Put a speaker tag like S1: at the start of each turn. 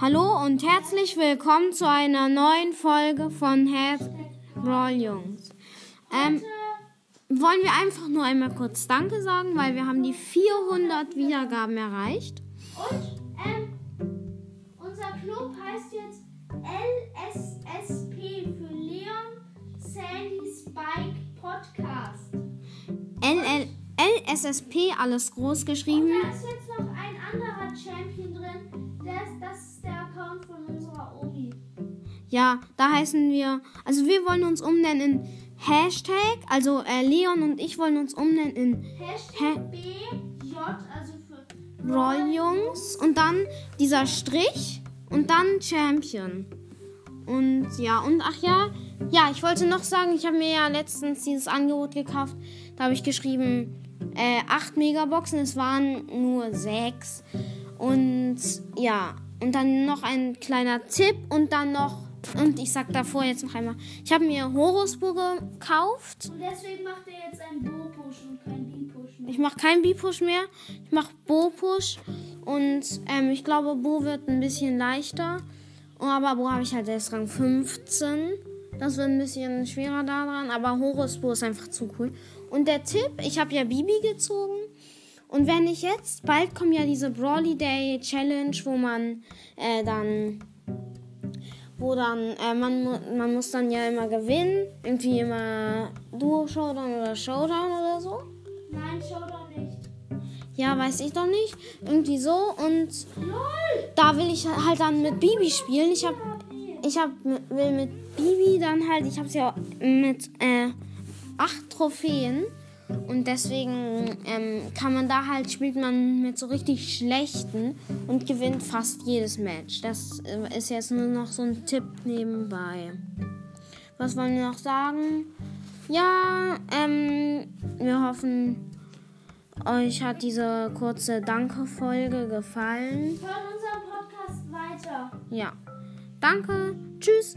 S1: Hallo und herzlich willkommen zu einer neuen Folge von Herz Brawl Jungs. Ähm, wollen wir einfach nur einmal kurz Danke sagen, weil wir haben die 400 Wiedergaben erreicht.
S2: Und ähm, unser Club heißt jetzt LSSP für Leon Sandy Spike Podcast.
S1: LL LSSP, alles groß
S2: Und
S1: geschrieben.
S2: da ist jetzt noch anderer Champion drin. Ist, das ist der Account von unserer Omi.
S1: Ja, da heißen wir, also wir wollen uns umnennen in Hashtag, also äh, Leon und ich wollen uns umnennen in
S2: Hashtag BJ, also für
S1: Brawl Jungs und dann dieser Strich und dann Champion. Und ja, und ach ja, ja, ich wollte noch sagen, ich habe mir ja letztens dieses Angebot gekauft. Da habe ich geschrieben, äh, 8 Megaboxen, es waren nur 6. Und ja, und dann noch ein kleiner Tipp und dann noch, und ich sag davor jetzt noch einmal, ich habe mir Horusburg gekauft.
S2: Und deswegen macht er jetzt einen Bo-Push und keinen B-Push mehr.
S1: Ich mache keinen B-Push mehr. Ich mache Bo-Push. Und ähm, ich glaube, Bo wird ein bisschen leichter. Aber Bo habe ich halt erst Rang 15. Das wird ein bisschen schwerer daran. Aber Horus Bo ist einfach zu cool. Und der Tipp, ich habe ja Bibi gezogen. Und wenn ich jetzt, bald kommt ja diese Brawly Day Challenge, wo man äh, dann wo dann, äh, man, man muss dann ja immer gewinnen. Irgendwie immer Duo-Showdown oder Showdown oder so.
S2: Nein, Showdown nicht.
S1: Ja, weiß ich doch nicht. Irgendwie so. Und
S2: LOL!
S1: da will ich halt dann mit Bibi spielen. Ich hab, ich hab, will mit Bibi dann halt, ich hab's ja mit äh, acht Trophäen. Und deswegen ähm, kann man da halt, spielt man mit so richtig schlechten und gewinnt fast jedes Match. Das äh, ist jetzt nur noch so ein Tipp nebenbei. Was wollen wir noch sagen? Ja, ähm, wir hoffen, euch hat diese kurze Danke-Folge gefallen.
S2: Hört unseren Podcast weiter.
S1: Ja. Danke. Tschüss.